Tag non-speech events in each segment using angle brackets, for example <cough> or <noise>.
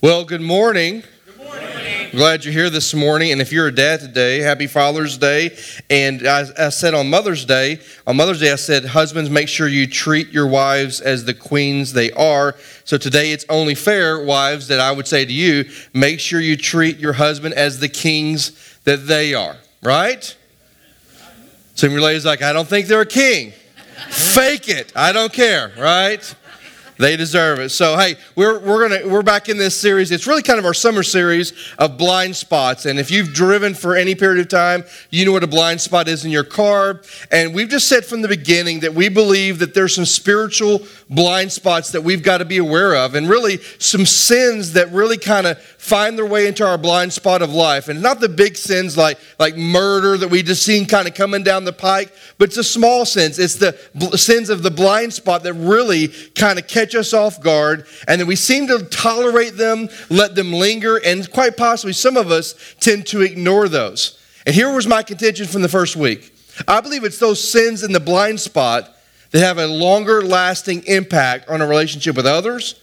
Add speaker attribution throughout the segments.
Speaker 1: Well, good morning. Good morning. Glad you're here this morning. And if you're a dad today, happy Father's Day. And I, I, said on Mother's Day, on Mother's Day, I said, husbands, make sure you treat your wives as the queens they are. So today it's only fair, wives, that I would say to you, make sure you treat your husband as the kings that they are, right? Some of your ladies like, I don't think they're a king. <laughs> Fake it. I don't care, right? They deserve it. So hey, we're we're gonna we're back in this series. It's really kind of our summer series of blind spots. And if you've driven for any period of time, you know what a blind spot is in your car. And we've just said from the beginning that we believe that there's some spiritual blind spots that we've got to be aware of, and really some sins that really kind of find their way into our blind spot of life. And not the big sins like, like murder that we just seen kind of coming down the pike, but it's the small sins. It's the bl- sins of the blind spot that really kind of catch us off guard. And then we seem to tolerate them, let them linger, and quite possibly some of us tend to ignore those. And here was my contention from the first week. I believe it's those sins in the blind spot that have a longer lasting impact on a relationship with others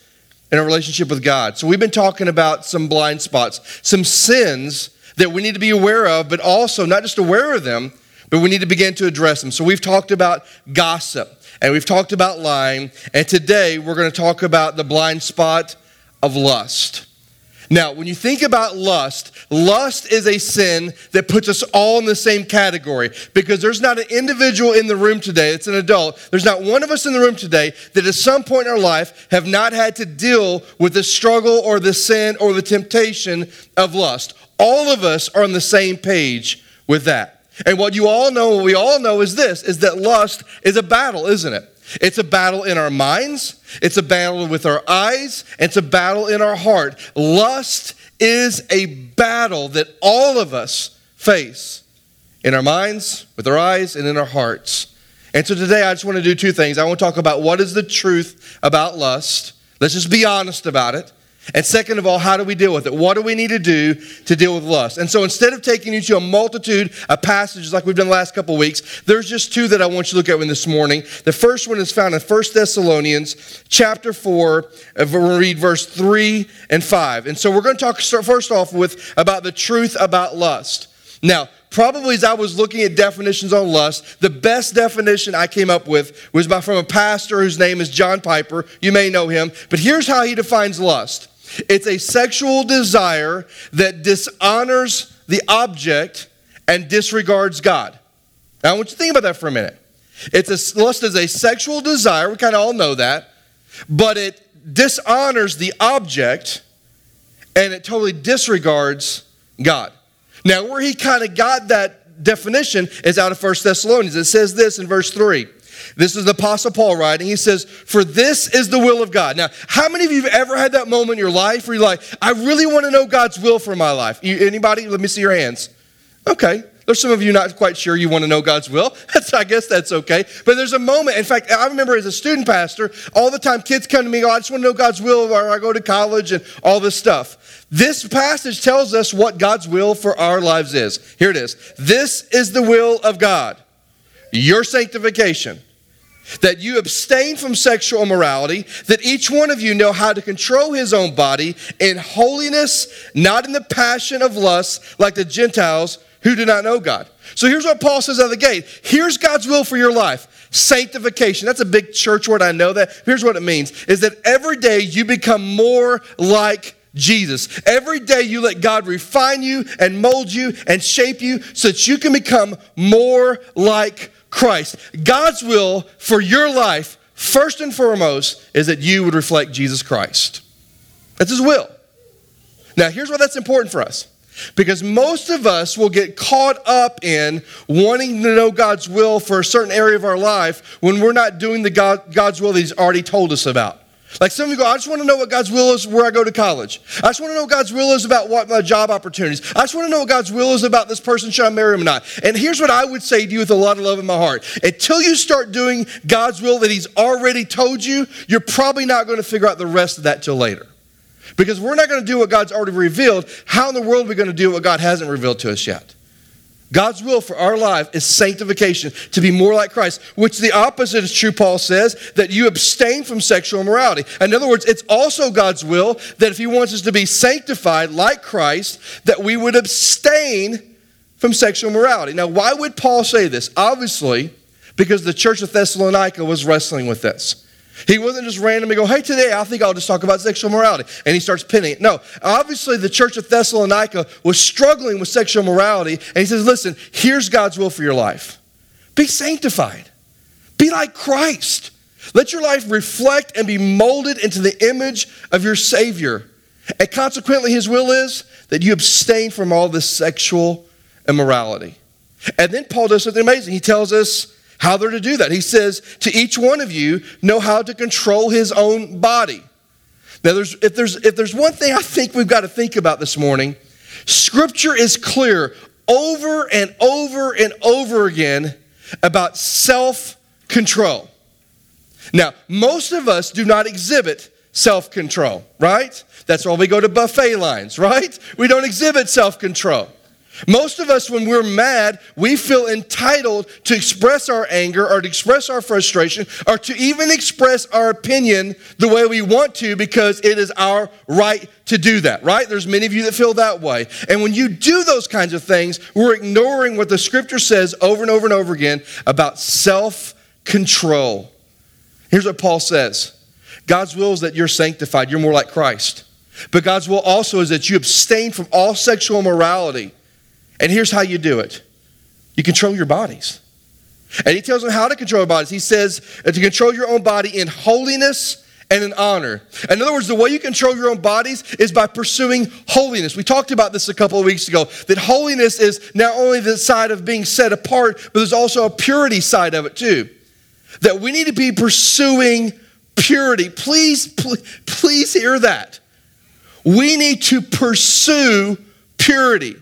Speaker 1: and a relationship with God. So we've been talking about some blind spots, some sins that we need to be aware of, but also not just aware of them, but we need to begin to address them. So we've talked about gossip and we've talked about lying, and today we're going to talk about the blind spot of lust. Now, when you think about lust, lust is a sin that puts us all in the same category because there's not an individual in the room today that's an adult. There's not one of us in the room today that at some point in our life have not had to deal with the struggle or the sin or the temptation of lust. All of us are on the same page with that. And what you all know, what we all know is this is that lust is a battle, isn't it? It's a battle in our minds, it's a battle with our eyes, it's a battle in our heart. Lust is a battle that all of us face in our minds, with our eyes, and in our hearts. And so today I just want to do two things. I want to talk about what is the truth about lust. Let's just be honest about it. And second of all, how do we deal with it? What do we need to do to deal with lust? And so instead of taking you to a multitude of passages like we've done the last couple weeks, there's just two that I want you to look at in this morning. The first one is found in 1 Thessalonians chapter 4, uh, we'll read verse 3 and 5. And so we're going to talk first off with about the truth about lust. Now, probably as I was looking at definitions on lust, the best definition I came up with was by from a pastor whose name is John Piper. You may know him, but here's how he defines lust. It's a sexual desire that dishonors the object and disregards God. Now, I want you to think about that for a minute. It's a, lust is a sexual desire, we kind of all know that, but it dishonors the object and it totally disregards God. Now, where he kind of got that definition is out of First Thessalonians. It says this in verse 3 this is the Apostle Paul writing. He says, For this is the will of God. Now, how many of you have ever had that moment in your life where you're like, I really want to know God's will for my life? You, anybody? Let me see your hands. Okay. There's some of you not quite sure you want to know God's will. <laughs> That's, I guess that's okay. But there's a moment. In fact, I remember as a student pastor, all the time kids come to me, oh, I just want to know God's will or I go to college and all this stuff. This passage tells us what God's will for our lives is. Here it is. This is the will of God, your sanctification that you abstain from sexual immorality, that each one of you know how to control his own body in holiness, not in the passion of lust like the Gentiles who do not know God. So here's what Paul says out of the gate. Here's God's will for your life. Sanctification. That's a big church word. I know that. Here's what it means is that every day you become more like Jesus. Every day you let God refine you and mold you and shape you so that you can become more like Christ. God's will for your life, first and foremost, is that you would reflect Jesus Christ. That's His will. Now, here's why that's important for us. Because most of us will get caught up in wanting to know God's will for a certain area of our life when we're not doing the God, God's will that He's already told us about. Like some of you go, I just want to know what God's will is where I go to college. I just want to know what God's will is about what my job opportunities. I just want to know what God's will is about this person, should I marry him or not? And here's what I would say to you with a lot of love in my heart. Until you start doing God's will that He's already told you, you're probably not going to figure out the rest of that till later. Because we're not going to do what God's already revealed. How in the world are we going to do what God hasn't revealed to us yet? God's will for our life is sanctification, to be more like Christ, which the opposite is true, Paul says, that you abstain from sexual immorality. In other words, it's also God's will that if He wants us to be sanctified like Christ, that we would abstain from sexual morality. Now, why would Paul say this? Obviously, because the church of Thessalonica was wrestling with this. He wasn't just randomly go, hey, today I think I'll just talk about sexual morality. And he starts pinning it. No, obviously the church of Thessalonica was struggling with sexual morality. And he says, listen, here's God's will for your life be sanctified, be like Christ. Let your life reflect and be molded into the image of your Savior. And consequently, his will is that you abstain from all this sexual immorality. And then Paul does something amazing. He tells us how they're to do that. He says, To each one of you, know how to control his own body. Now, there's, if, there's, if there's one thing I think we've got to think about this morning, Scripture is clear over and over and over again about self control. Now, most of us do not exhibit self control, right? That's why we go to buffet lines, <laughs> right? We don't exhibit self control. Most of us, when we're mad, we feel entitled to express our anger or to express our frustration or to even express our opinion the way we want to because it is our right to do that, right? There's many of you that feel that way. And when you do those kinds of things, we're ignoring what the scripture says over and over and over again about self control. Here's what Paul says God's will is that you're sanctified, you're more like Christ. But God's will also is that you abstain from all sexual immorality. And here's how you do it you control your bodies. And he tells them how to control your bodies. He says to control your own body in holiness and in honor. In other words, the way you control your own bodies is by pursuing holiness. We talked about this a couple of weeks ago that holiness is not only the side of being set apart, but there's also a purity side of it too. That we need to be pursuing purity. Please, please hear that. We need to pursue purity.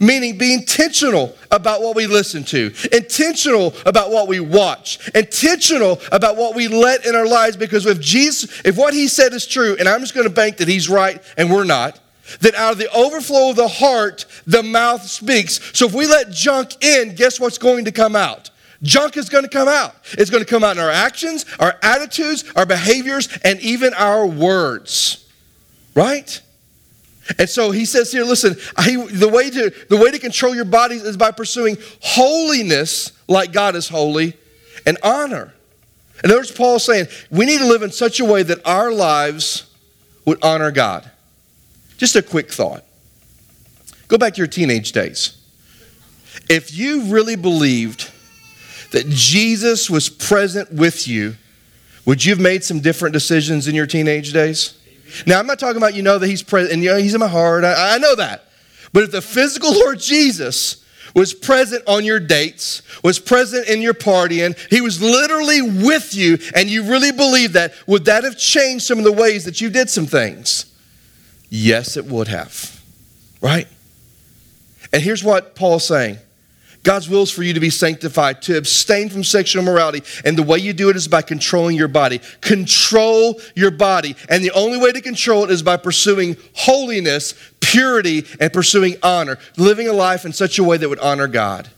Speaker 1: Meaning, be intentional about what we listen to, intentional about what we watch, intentional about what we let in our lives. Because if Jesus, if what he said is true, and I'm just going to bank that he's right and we're not, that out of the overflow of the heart, the mouth speaks. So if we let junk in, guess what's going to come out? Junk is going to come out. It's going to come out in our actions, our attitudes, our behaviors, and even our words. Right? And so he says here, listen, the, way to, the way to control your bodies is by pursuing holiness like God is holy and honor. And there's Paul saying, we need to live in such a way that our lives would honor God. Just a quick thought. Go back to your teenage days. If you really believed that Jesus was present with you, would you have made some different decisions in your teenage days? Now, I'm not talking about you know that he's present, and you know, he's in my heart. I, I know that. But if the physical Lord Jesus was present on your dates, was present in your partying, he was literally with you, and you really believe that, would that have changed some of the ways that you did some things? Yes, it would have. Right? And here's what Paul's saying God's will is for you to be sanctified, to abstain from sexual immorality. And the way you do it is by controlling your body. Control your body. And the only way to control it is by pursuing holiness, purity, and pursuing honor. Living a life in such a way that would honor God.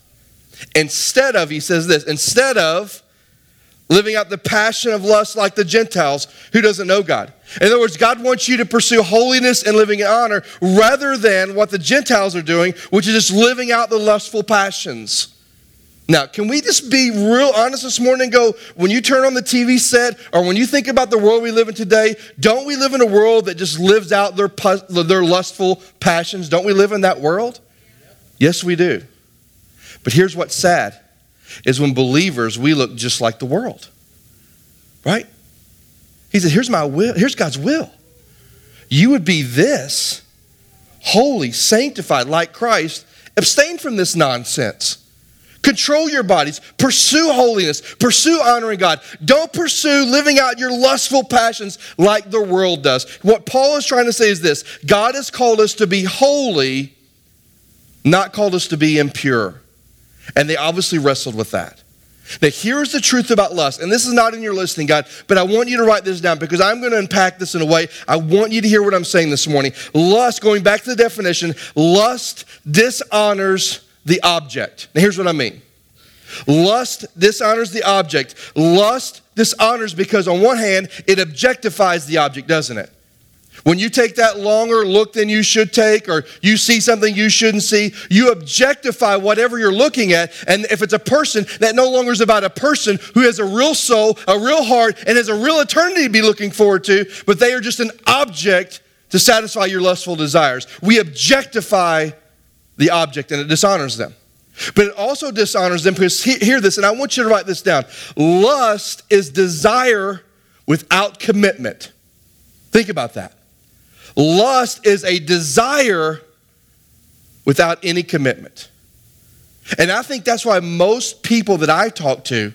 Speaker 1: Instead of, he says this, instead of living out the passion of lust like the Gentiles who doesn't know God. In other words, God wants you to pursue holiness and living in honor rather than what the Gentiles are doing, which is just living out the lustful passions. Now, can we just be real honest this morning and go, when you turn on the TV set or when you think about the world we live in today, don't we live in a world that just lives out their, their lustful passions? Don't we live in that world? Yes, we do. But here's what's sad is when believers, we look just like the world. Right? He said, Here's my will, here's God's will. You would be this holy, sanctified, like Christ. Abstain from this nonsense. Control your bodies. Pursue holiness. Pursue honoring God. Don't pursue living out your lustful passions like the world does. What Paul is trying to say is this God has called us to be holy, not called us to be impure. And they obviously wrestled with that. Now, here's the truth about lust, and this is not in your listening God, but I want you to write this down because I'm going to unpack this in a way. I want you to hear what I'm saying this morning. Lust, going back to the definition, lust dishonors the object. Now, here's what I mean lust dishonors the object. Lust dishonors because, on one hand, it objectifies the object, doesn't it? When you take that longer look than you should take, or you see something you shouldn't see, you objectify whatever you're looking at. And if it's a person, that no longer is about a person who has a real soul, a real heart, and has a real eternity to be looking forward to, but they are just an object to satisfy your lustful desires. We objectify the object and it dishonors them. But it also dishonors them because, hear this, and I want you to write this down. Lust is desire without commitment. Think about that. Lust is a desire without any commitment. And I think that's why most people that I talk to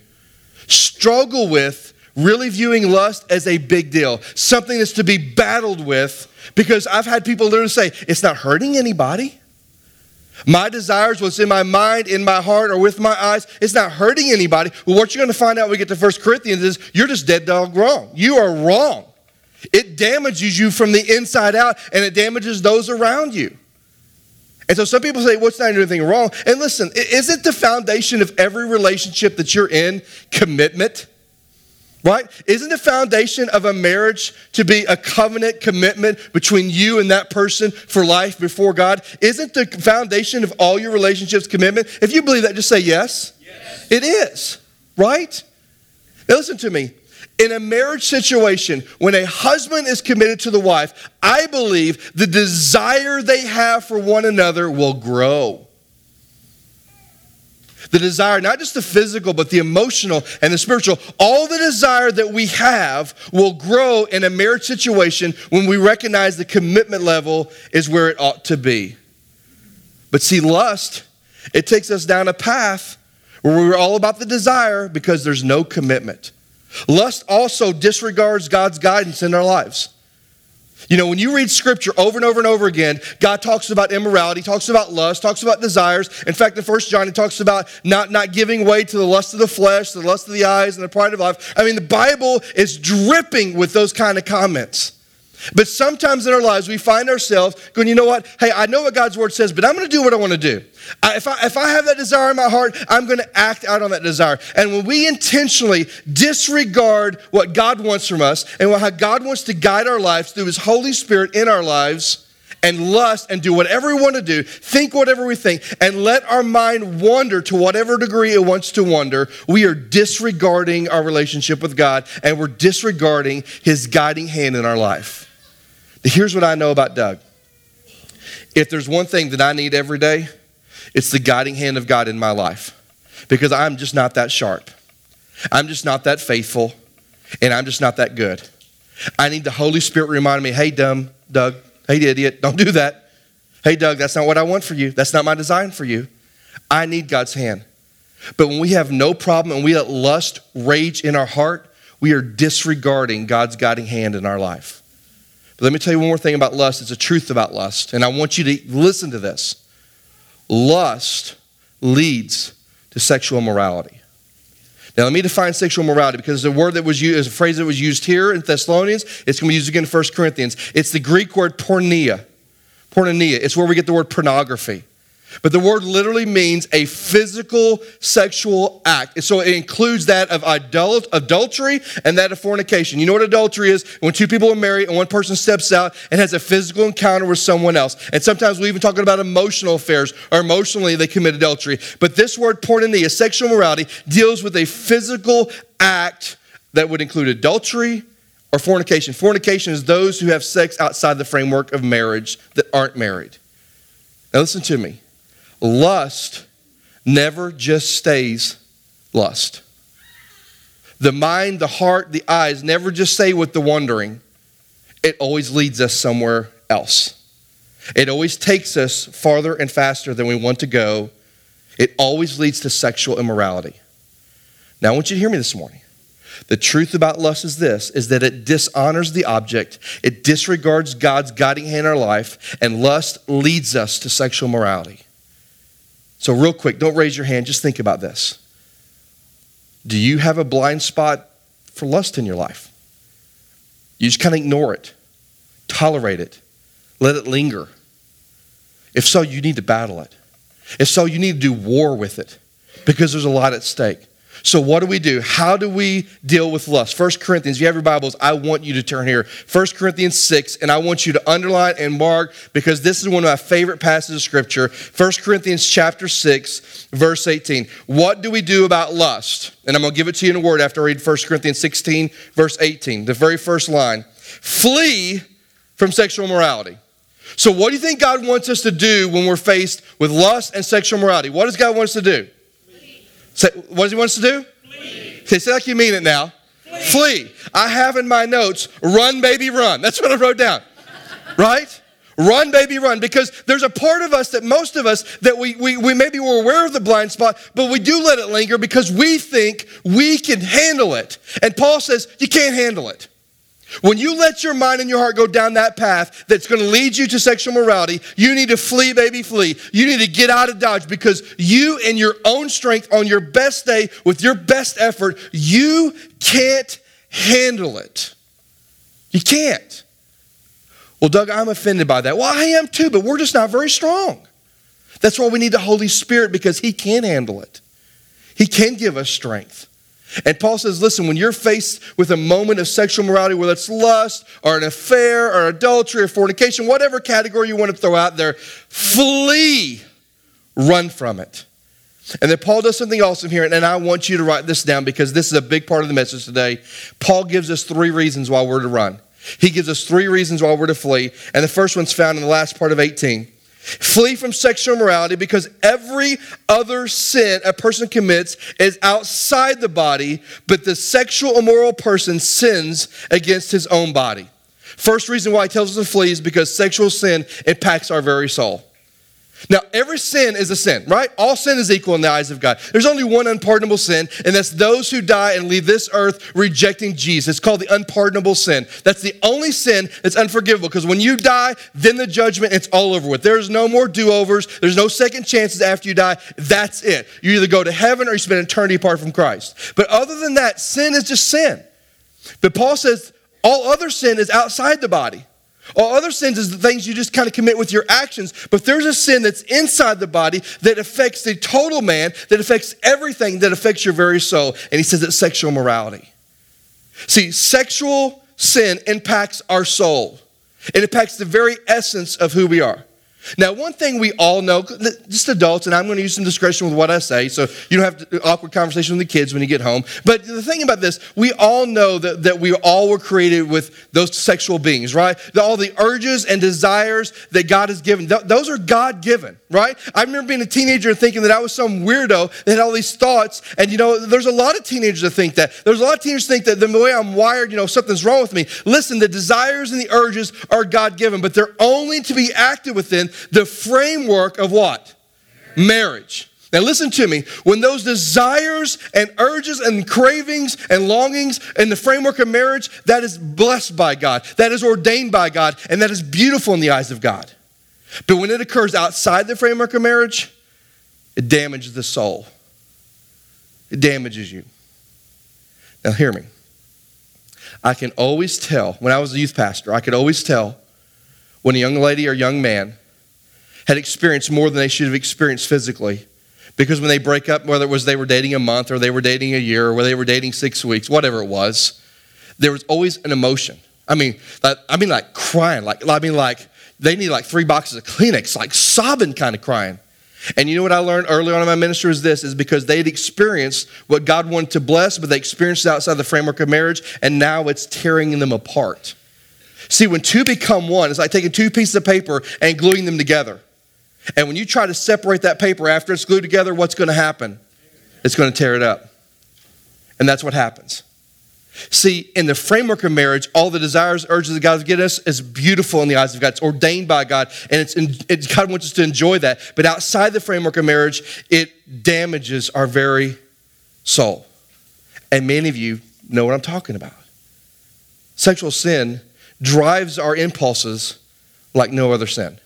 Speaker 1: struggle with really viewing lust as a big deal, something that's to be battled with, because I've had people literally say, it's not hurting anybody. My desires, what's in my mind, in my heart, or with my eyes, it's not hurting anybody. Well, what you're going to find out when we get to 1 Corinthians is you're just dead dog wrong. You are wrong. It damages you from the inside out and it damages those around you. And so some people say, what's well, not anything wrong? And listen, isn't the foundation of every relationship that you're in commitment? Right? Isn't the foundation of a marriage to be a covenant commitment between you and that person for life before God? Isn't the foundation of all your relationships commitment? If you believe that, just say yes. yes. It is, right? Now listen to me in a marriage situation, when a husband is committed to the wife, I believe the desire they have for one another will grow. The desire, not just the physical, but the emotional and the spiritual, all the desire that we have will grow in a marriage situation when we recognize the commitment level is where it ought to be. But see, lust, it takes us down a path where we're all about the desire because there's no commitment. Lust also disregards God's guidance in our lives. You know, when you read scripture over and over and over again, God talks about immorality, talks about lust, talks about desires. In fact, in First John, he talks about not, not giving way to the lust of the flesh, the lust of the eyes, and the pride of life. I mean, the Bible is dripping with those kind of comments. But sometimes in our lives, we find ourselves going, you know what? Hey, I know what God's word says, but I'm going to do what I want to do. I, if, I, if I have that desire in my heart, I'm going to act out on that desire. And when we intentionally disregard what God wants from us and how God wants to guide our lives through His Holy Spirit in our lives, and lust and do whatever we want to do, think whatever we think, and let our mind wander to whatever degree it wants to wander, we are disregarding our relationship with God and we're disregarding His guiding hand in our life. Here's what I know about Doug. If there's one thing that I need every day, it's the guiding hand of God in my life because I'm just not that sharp. I'm just not that faithful, and I'm just not that good. I need the Holy Spirit remind me, hey, dumb, Doug, hey, idiot, don't do that. Hey, Doug, that's not what I want for you. That's not my design for you. I need God's hand. But when we have no problem and we let lust rage in our heart, we are disregarding God's guiding hand in our life. But let me tell you one more thing about lust. It's a truth about lust. And I want you to listen to this. Lust leads to sexual morality. Now, let me define sexual morality because the word that was used, is a phrase that was used here in Thessalonians, it's going to be used again in 1 Corinthians. It's the Greek word porneia. Porneia. It's where we get the word pornography. But the word literally means a physical sexual act. So it includes that of adult, adultery and that of fornication. You know what adultery is? When two people are married and one person steps out and has a physical encounter with someone else. And sometimes we even talk about emotional affairs or emotionally they commit adultery. But this word porneia, sexual morality, deals with a physical act that would include adultery or fornication. Fornication is those who have sex outside the framework of marriage that aren't married. Now listen to me lust never just stays lust. The mind, the heart, the eyes never just stay with the wandering. It always leads us somewhere else. It always takes us farther and faster than we want to go. It always leads to sexual immorality. Now, I want you to hear me this morning. The truth about lust is this is that it dishonors the object, it disregards God's guiding hand in our life, and lust leads us to sexual morality. So, real quick, don't raise your hand, just think about this. Do you have a blind spot for lust in your life? You just kind of ignore it, tolerate it, let it linger. If so, you need to battle it. If so, you need to do war with it because there's a lot at stake. So, what do we do? How do we deal with lust? 1 Corinthians, if you have your Bibles, I want you to turn here. 1 Corinthians 6, and I want you to underline and mark because this is one of my favorite passages of Scripture. 1 Corinthians chapter 6, verse 18. What do we do about lust? And I'm going to give it to you in a word after I read 1 Corinthians 16, verse 18, the very first line. Flee from sexual morality. So, what do you think God wants us to do when we're faced with lust and sexual morality? What does God want us to do? Say, what does he want us to do? Flee. Say, say like you mean it now. Flee. Flee. I have in my notes, run, baby, run. That's what I wrote down. right? Run, baby, run. Because there's a part of us that most of us that we, we, we maybe we're aware of the blind spot, but we do let it linger because we think we can handle it. And Paul says, you can't handle it. When you let your mind and your heart go down that path that's going to lead you to sexual morality, you need to flee, baby, flee. You need to get out of Dodge because you, in your own strength, on your best day, with your best effort, you can't handle it. You can't. Well, Doug, I'm offended by that. Well, I am too, but we're just not very strong. That's why we need the Holy Spirit because He can handle it, He can give us strength. And Paul says, listen, when you're faced with a moment of sexual morality, whether it's lust or an affair or adultery or fornication, whatever category you want to throw out there, flee, run from it. And then Paul does something awesome here, and I want you to write this down because this is a big part of the message today. Paul gives us three reasons why we're to run. He gives us three reasons why we're to flee, and the first one's found in the last part of 18. Flee from sexual immorality because every other sin a person commits is outside the body, but the sexual immoral person sins against his own body. First reason why he tells us to flee is because sexual sin impacts our very soul. Now, every sin is a sin, right? All sin is equal in the eyes of God. There's only one unpardonable sin, and that's those who die and leave this earth rejecting Jesus. It's called the unpardonable sin. That's the only sin that's unforgivable because when you die, then the judgment, it's all over with. There's no more do overs, there's no second chances after you die. That's it. You either go to heaven or you spend eternity apart from Christ. But other than that, sin is just sin. But Paul says all other sin is outside the body. All other sins is the things you just kind of commit with your actions, but there's a sin that's inside the body that affects the total man, that affects everything, that affects your very soul. And he says it's sexual morality. See, sexual sin impacts our soul, it impacts the very essence of who we are. Now, one thing we all know, just adults, and I'm going to use some discretion with what I say, so you don't have to, uh, awkward conversation with the kids when you get home. But the thing about this, we all know that, that we all were created with those sexual beings, right? All the urges and desires that God has given, those are God given, right? I remember being a teenager thinking that I was some weirdo that had all these thoughts. And, you know, there's a lot of teenagers that think that. There's a lot of teenagers think that the way I'm wired, you know, something's wrong with me. Listen, the desires and the urges are God given, but they're only to be acted within the framework of what? Marriage. Now, listen to me. When those desires and urges and cravings and longings in the framework of marriage, that is blessed by God, that is ordained by God, and that is beautiful in the eyes of God. But when it occurs outside the framework of marriage, it damages the soul, it damages you. Now, hear me. I can always tell, when I was a youth pastor, I could always tell when a young lady or young man had experienced more than they should have experienced physically. Because when they break up, whether it was they were dating a month or they were dating a year or they were dating six weeks, whatever it was, there was always an emotion. I mean, like, I mean, like crying. Like, I mean, like they need like three boxes of Kleenex, like sobbing kind of crying. And you know what I learned early on in my ministry is this: is because they'd experienced what God wanted to bless, but they experienced it outside the framework of marriage, and now it's tearing them apart. See, when two become one, it's like taking two pieces of paper and gluing them together. And when you try to separate that paper after it's glued together, what's going to happen? It's going to tear it up. And that's what happens. See, in the framework of marriage, all the desires, urges that God has given us is beautiful in the eyes of God. It's ordained by God, and it's, in, it, God wants us to enjoy that. But outside the framework of marriage, it damages our very soul. And many of you know what I'm talking about. Sexual sin drives our impulses like no other sin.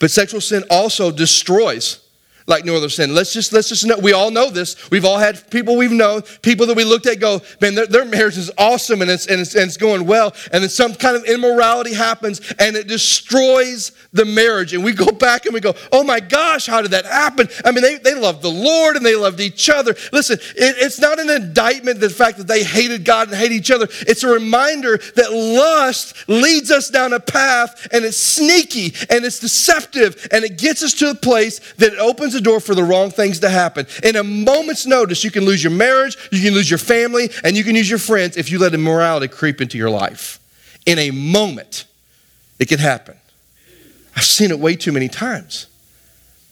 Speaker 1: But sexual sin also destroys like no other sin. Let's just let's just know we all know this. We've all had people we've known, people that we looked at go, man, their, their marriage is awesome and it's, and it's and it's going well, and then some kind of immorality happens and it destroys the marriage. And we go <laughs> back and we go, oh my gosh, how did that happen? I mean, they, they loved the Lord and they loved each other. Listen, it, it's not an indictment the fact that they hated God and hate each other. It's a reminder that lust leads us down a path and it's sneaky and it's deceptive and it gets us to a place that it opens the door for the wrong things to happen. In a moment's notice, you can lose your marriage, you can lose your family, and you can lose your friends if you let immorality creep into your life. In a moment, it can happen. I've seen it way too many times.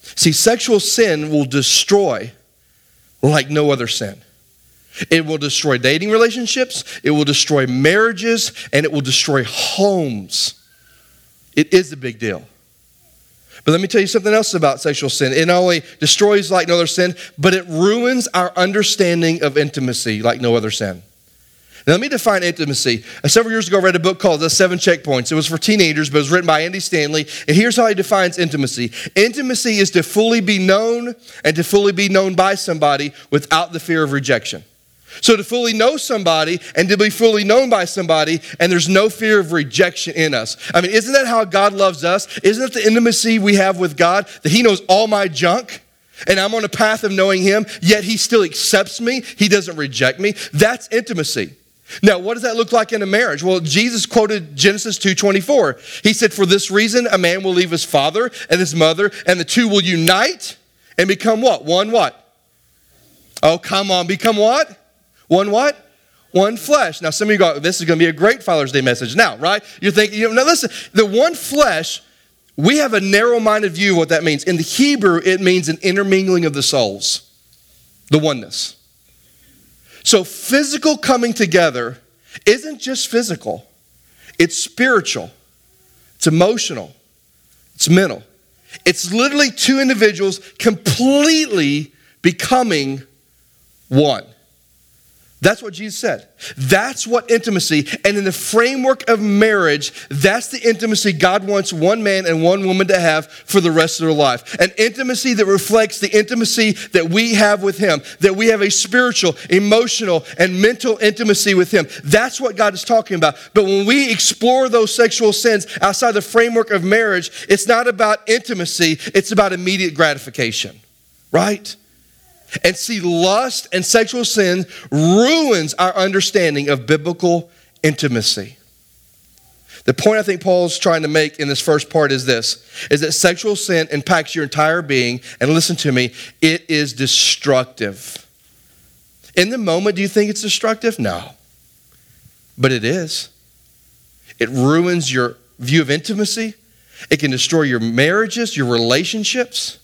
Speaker 1: See, sexual sin will destroy like no other sin. It will destroy dating relationships, it will destroy marriages, and it will destroy homes. It is a big deal. But let me tell you something else about sexual sin. It not only destroys like no other sin, but it ruins our understanding of intimacy like no other sin. Now, let me define intimacy. Uh, several years ago, I read a book called The Seven Checkpoints. It was for teenagers, but it was written by Andy Stanley. And here's how he defines intimacy intimacy is to fully be known and to fully be known by somebody without the fear of rejection. So to fully know somebody and to be fully known by somebody, and there's no fear of rejection in us. I mean, isn't that how God loves us? Isn't it the intimacy we have with God that He knows all my junk? And I'm on a path of knowing Him, yet He still accepts me. He doesn't reject me. That's intimacy. Now, what does that look like in a marriage? Well, Jesus quoted Genesis 2:24. He said, "For this reason, a man will leave his father and his mother, and the two will unite and become what? One what? Oh, come on, become what? One what? One flesh. Now, some of you go, this is going to be a great Father's Day message now, right? You're thinking, you know, now listen, the one flesh, we have a narrow minded view of what that means. In the Hebrew, it means an intermingling of the souls, the oneness. So, physical coming together isn't just physical, it's spiritual, it's emotional, it's mental. It's literally two individuals completely becoming one. That's what Jesus said. That's what intimacy, and in the framework of marriage, that's the intimacy God wants one man and one woman to have for the rest of their life. An intimacy that reflects the intimacy that we have with Him, that we have a spiritual, emotional, and mental intimacy with Him. That's what God is talking about. But when we explore those sexual sins outside the framework of marriage, it's not about intimacy, it's about immediate gratification, right? And see, lust and sexual sin ruins our understanding of biblical intimacy. The point I think Paul's trying to make in this first part is this is that sexual sin impacts your entire being and listen to me, it is destructive. In the moment do you think it's destructive? No. But it is. It ruins your view of intimacy. It can destroy your marriages, your relationships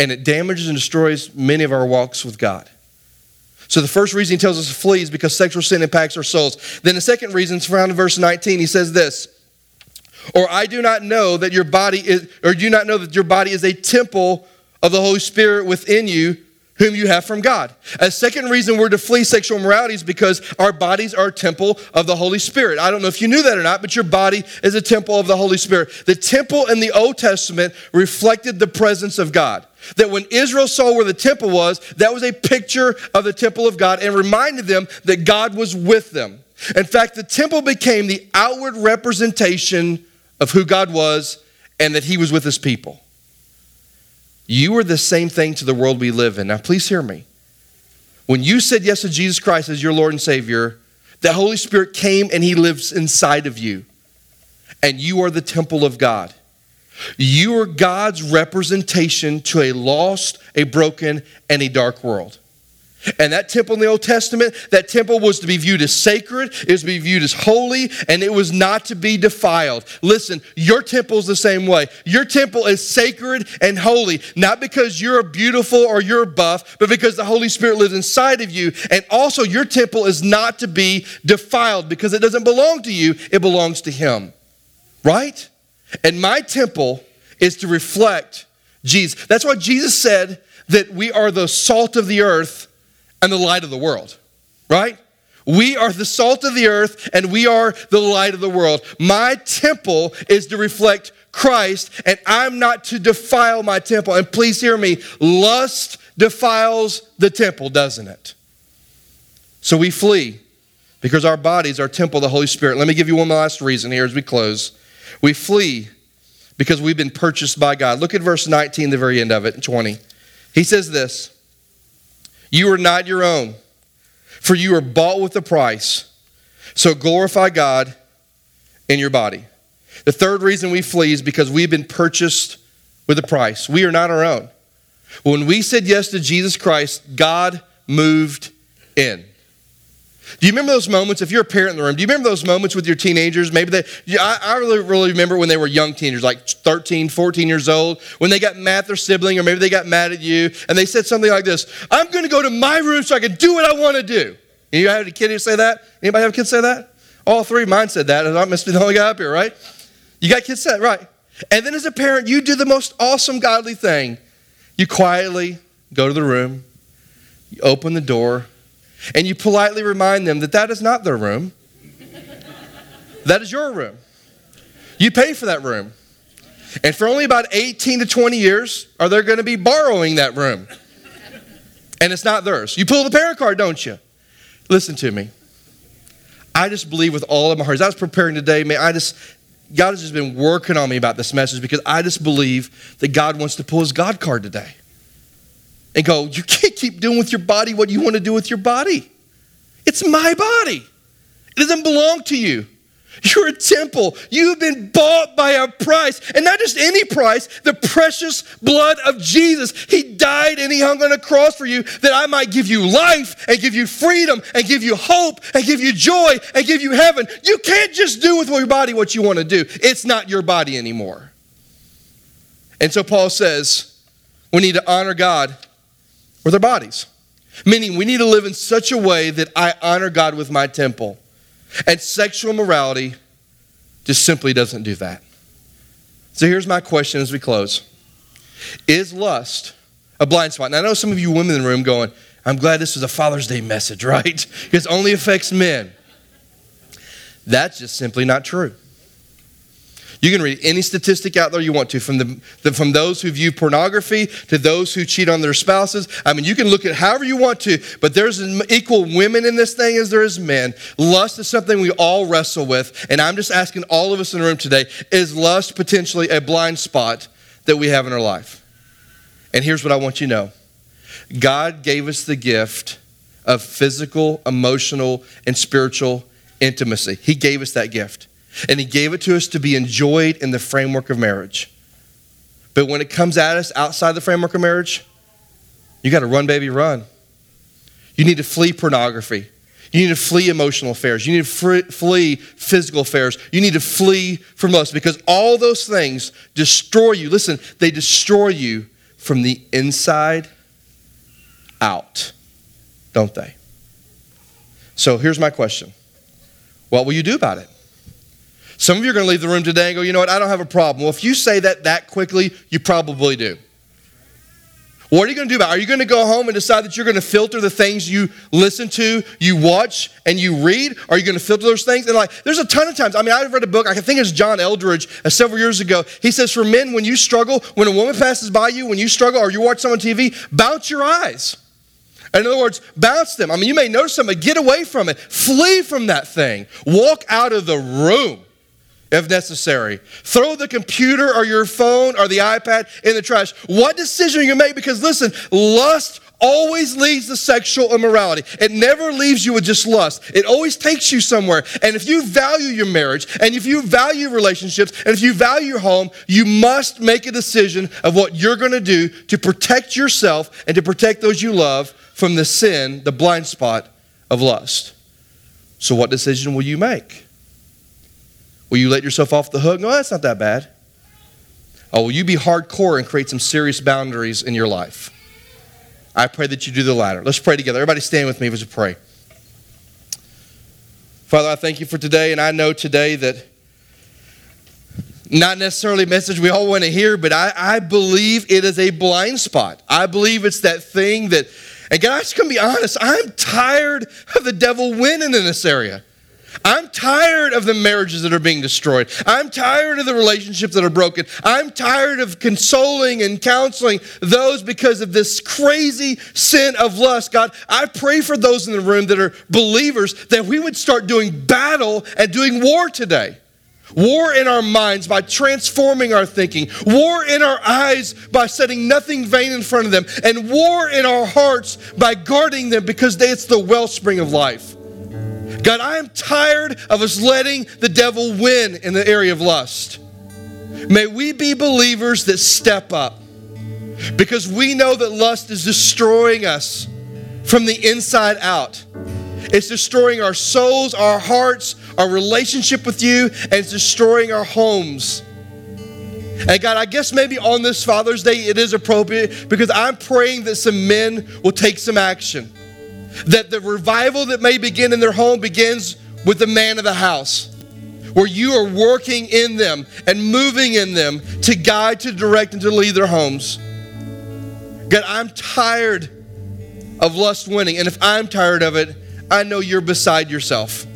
Speaker 1: and it damages and destroys many of our walks with God. So the first reason he tells us to flee is because sexual sin impacts our souls. Then the second reason is found in verse 19. He says this, or I do not know that your body is, or do not know that your body is a temple of the Holy Spirit within you, whom you have from God. A second reason we're to flee sexual immorality is because our bodies are a temple of the Holy Spirit. I don't know if you knew that or not, but your body is a temple of the Holy Spirit. The temple in the Old Testament reflected the presence of God. That when Israel saw where the temple was, that was a picture of the temple of God and reminded them that God was with them. In fact, the temple became the outward representation of who God was and that He was with His people. You are the same thing to the world we live in. Now, please hear me. When you said yes to Jesus Christ as your Lord and Savior, the Holy Spirit came and He lives inside of you. And you are the temple of God. You are God's representation to a lost, a broken, and a dark world. And that temple in the Old Testament, that temple was to be viewed as sacred, it was to be viewed as holy, and it was not to be defiled. Listen, your temple is the same way. Your temple is sacred and holy, not because you're beautiful or you're buff, but because the Holy Spirit lives inside of you. And also, your temple is not to be defiled because it doesn't belong to you, it belongs to Him. Right? And my temple is to reflect Jesus. That's why Jesus said that we are the salt of the earth and the light of the world, right? We are the salt of the earth and we are the light of the world. My temple is to reflect Christ, and I'm not to defile my temple. And please hear me lust defiles the temple, doesn't it? So we flee because our bodies are temple of the Holy Spirit. Let me give you one last reason here as we close. We flee because we've been purchased by God. Look at verse 19, the very end of it, 20. He says this You are not your own, for you are bought with a price. So glorify God in your body. The third reason we flee is because we've been purchased with a price. We are not our own. When we said yes to Jesus Christ, God moved in. Do you remember those moments? If you're a parent in the room, do you remember those moments with your teenagers? Maybe they, I, I really, really remember when they were young teenagers, like 13, 14 years old, when they got mad at their sibling, or maybe they got mad at you, and they said something like this I'm going to go to my room so I can do what I want to do. And You have a kid who say that? Anybody have kids say that? All three of mine said that, and I must be the only guy up here, right? You got kids say that, right? And then as a parent, you do the most awesome godly thing. You quietly go to the room, you open the door, and you politely remind them that that is not their room. that is your room. You pay for that room. And for only about 18 to 20 years, are they going to be borrowing that room? And it's not theirs. You pull the parent card, don't you? Listen to me. I just believe with all of my heart. As I was preparing today, man, I just, God has just been working on me about this message because I just believe that God wants to pull his God card today and go, You can't keep doing with your body what you want to do with your body. It's my body, it doesn't belong to you. You're a temple. You've been bought by a price, and not just any price, the precious blood of Jesus. He died and He hung on a cross for you that I might give you life and give you freedom and give you hope and give you joy and give you heaven. You can't just do with your body what you want to do, it's not your body anymore. And so Paul says we need to honor God with our bodies, meaning we need to live in such a way that I honor God with my temple. And sexual morality just simply doesn't do that. So here's my question as we close Is lust a blind spot? Now, I know some of you women in the room going, I'm glad this was a Father's Day message, <laughs> right? Because it only affects men. That's just simply not true. You can read any statistic out there you want to, from, the, the, from those who view pornography to those who cheat on their spouses. I mean, you can look at however you want to, but there's equal women in this thing as there is men. Lust is something we all wrestle with, and I'm just asking all of us in the room today is lust potentially a blind spot that we have in our life? And here's what I want you to know God gave us the gift of physical, emotional, and spiritual intimacy. He gave us that gift. And He gave it to us to be enjoyed in the framework of marriage. But when it comes at us outside the framework of marriage, you got to run, baby, run. You need to flee pornography. You need to flee emotional affairs. You need to flee physical affairs. You need to flee from lust because all those things destroy you. Listen, they destroy you from the inside out, don't they? So here's my question What will you do about it? Some of you are going to leave the room today and go, you know what, I don't have a problem. Well, if you say that that quickly, you probably do. What are you going to do about it? Are you going to go home and decide that you're going to filter the things you listen to, you watch, and you read? Are you going to filter those things? And like, there's a ton of times. I mean, I've read a book, I think it's John Eldredge uh, several years ago. He says, for men, when you struggle, when a woman passes by you, when you struggle, or you watch someone on TV, bounce your eyes. In other words, bounce them. I mean, you may notice them, but get away from it. Flee from that thing. Walk out of the room if necessary. Throw the computer or your phone or the iPad in the trash. What decision you make? Because listen, lust always leads to sexual immorality. It never leaves you with just lust. It always takes you somewhere. And if you value your marriage, and if you value relationships, and if you value your home, you must make a decision of what you're going to do to protect yourself and to protect those you love from the sin, the blind spot of lust. So, what decision will you make? Will you let yourself off the hook? No, that's not that bad. Oh, will you be hardcore and create some serious boundaries in your life? I pray that you do the latter. Let's pray together. Everybody stand with me as we pray. Father, I thank you for today, and I know today that not necessarily a message we all want to hear, but I, I believe it is a blind spot. I believe it's that thing that, and God, I'm just going to be honest, I'm tired of the devil winning in this area. I'm tired of the marriages that are being destroyed. I'm tired of the relationships that are broken. I'm tired of consoling and counseling those because of this crazy sin of lust. God, I pray for those in the room that are believers that we would start doing battle and doing war today. War in our minds by transforming our thinking. War in our eyes by setting nothing vain in front of them. And war in our hearts by guarding them because it's the wellspring of life. God, I am tired of us letting the devil win in the area of lust. May we be believers that step up because we know that lust is destroying us from the inside out. It's destroying our souls, our hearts, our relationship with you, and it's destroying our homes. And God, I guess maybe on this Father's Day it is appropriate because I'm praying that some men will take some action. That the revival that may begin in their home begins with the man of the house, where you are working in them and moving in them to guide, to direct, and to lead their homes. God, I'm tired of lust winning. And if I'm tired of it, I know you're beside yourself.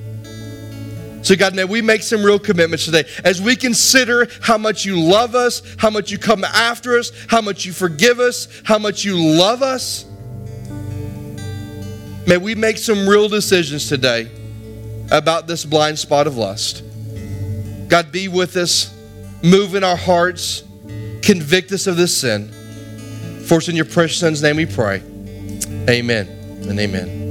Speaker 1: So, God, may we make some real commitments today as we consider how much you love us, how much you come after us, how much you forgive us, how much you love us. May we make some real decisions today about this blind spot of lust. God, be with us, move in our hearts, convict us of this sin. For us in your precious Son's name we pray. Amen and amen.